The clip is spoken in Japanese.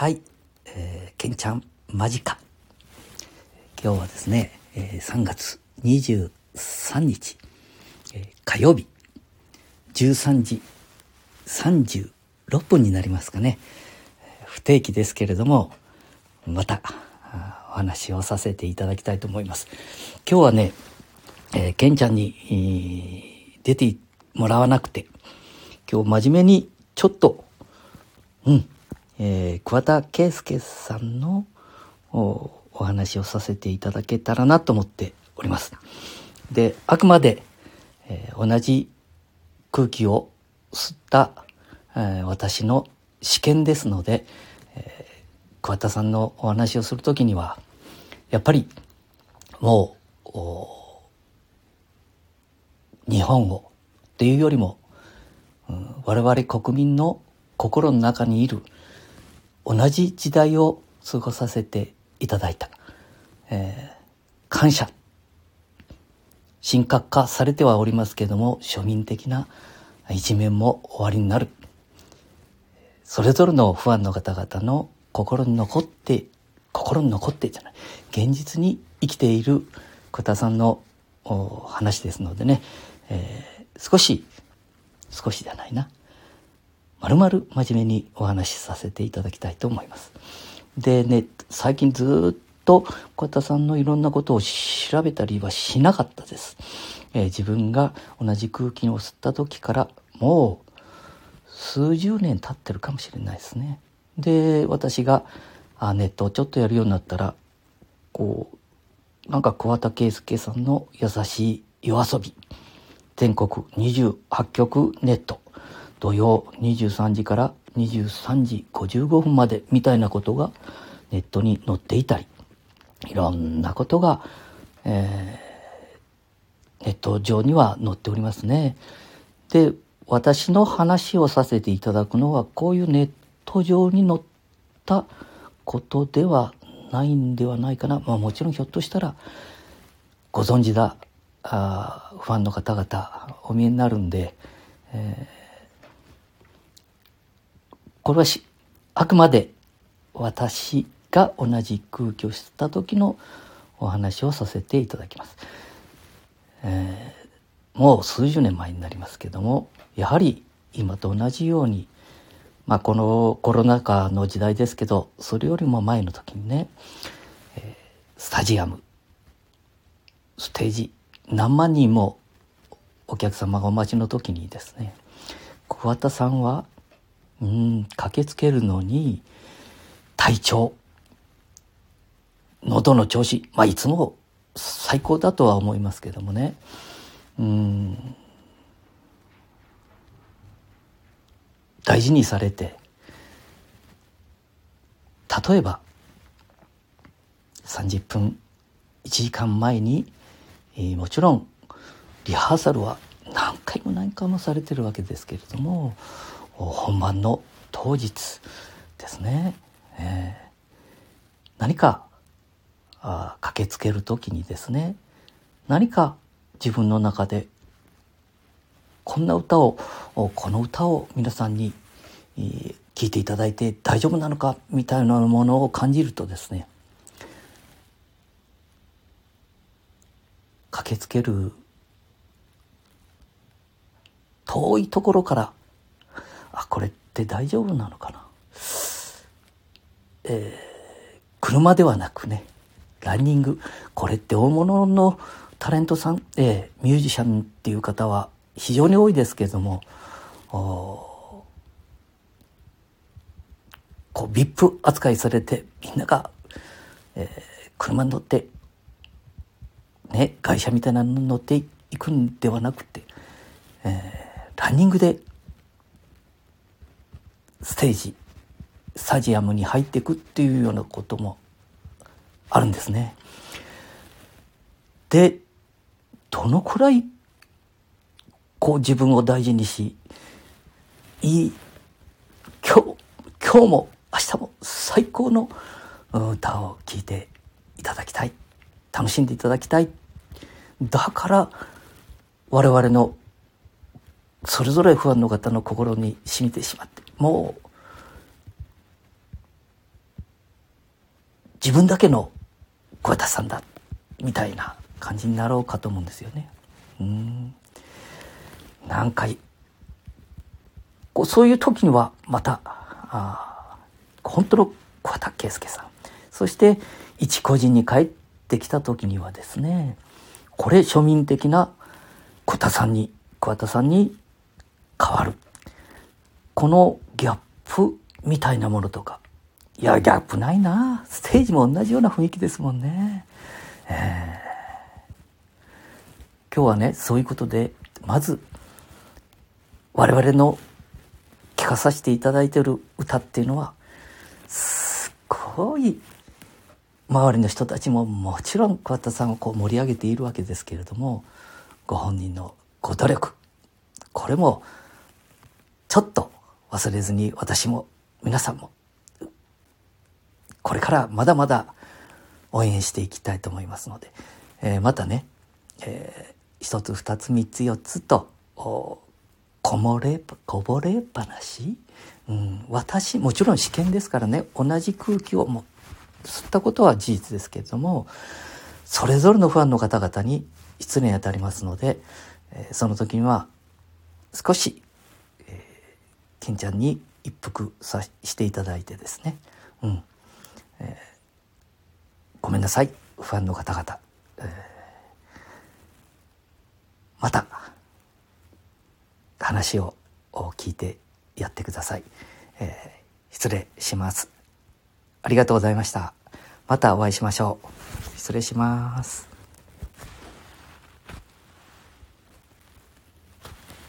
はい、えー、けんちゃん間近今日はですね、えー、3月23日、えー、火曜日13時36分になりますかね。不定期ですけれどもまたお話をさせていただきたいと思います。今日はね、えー、けんちゃんに、出てもらわなくて今日真面目にちょっとうんえー、桑田佳祐さんのお話をさせていただけたらなと思っております。で、あくまで、えー、同じ空気を吸った、えー、私の試験ですので、えー、桑田さんのお話をするときには、やっぱりもう、日本語っていうよりも、うん、我々国民の心の中にいる同じ時代を過ごさせていただいた、えー、感謝。神格化されてはおりますけれども庶民的な一面も終わりになる。それぞれのファンの方々の心に残って心に残ってじゃない。現実に生きている小田さんの話ですのでね、えー、少し少しじゃないな。まるまる真面目にお話しさせていただきたいと思います。でね、最近ずっと小田さんのいろんなことを調べたりはしなかったです。えー、自分が同じ空気を吸った時からもう数十年経ってるかもしれないですね。で、私があネットをちょっとやるようになったら、こう、なんか桑田佳祐さんの優しい夜遊び、全国28局ネット、土曜23時から23時55分までみたいなことがネットに載っていたりいろんなことが、えー、ネット上には載っておりますね。で私の話をさせていただくのはこういうネット上に載ったことではないんではないかな、まあ、もちろんひょっとしたらご存知だあファンの方々お見えになるんで、えーこれはあくまで私が同じ空気を吸った時のお話をさせていただきます。えー、もう数十年前になりますけどもやはり今と同じように、まあ、このコロナ禍の時代ですけどそれよりも前の時にね、えー、スタジアムステージ何万人もお客様がお待ちの時にですね桑田さんはうん駆けつけるのに体調喉の調子まあいつも最高だとは思いますけどもね。うん。大事にされて例えば30分1時間前に、えー、もちろんリハーサルは何回も何回もされてるわけですけれども本番の当日ですね、えー、何かあ駆けつける時にですね何か自分の中でこんな歌をこの歌を皆さんに聴いていただいて大丈夫なのかみたいなものを感じるとですね駆けつける遠いところからあこれって大丈夫なのかな、えー、車ではなくねランニング。これって大物のタレントさん、えー、ミュージシャンっていう方は非常に多いですけれどもこう VIP 扱いされてみんなが、えー、車に乗ってね会社みたいなのに乗っていくんではなくて、えー、ランニングでステージスタジアムに入っていくっていうようなこともあるんですね。でどのくらいこう自分を大事にしいい今日今日も明日も最高の歌を聴いていただきたい楽しんでいただきたいだから我々のそれぞれ不安の方の心に染みてしまってもう自分だけの桑田さんだみたいな感じになろうかと思うんですよね。うん。なんかこうそういう時にはまたあ本当の桑田佳祐さん。そして一個人に帰ってきた時にはですねこれ庶民的な桑田さんに桑田さんに変わる。このプみたいなものとか。いやギャップないな。ステージも同じような雰囲気ですもんね。えー、今日はねそういうことでまず我々の聞かさせていただいてる歌っていうのはすっごい周りの人たちももちろん桑田さんをこう盛り上げているわけですけれどもご本人のご努力。これもちょっと忘れずに私も皆さんもこれからまだまだ応援していきたいと思いますので、えー、またね、えー、一つ二つ三つ四つとこもれこぼれ話、うん、私もちろん試験ですからね同じ空気をも吸ったことは事実ですけれどもそれぞれのファンの方々に失礼にあたりますので、えー、その時には少し、金ちゃんに一服さしていただいてですね、うん。えー、ごめんなさい。ファンの方々、えー、また話を聞いてやってください、えー、失礼します。ありがとうございました。またお会いしましょう。失礼します。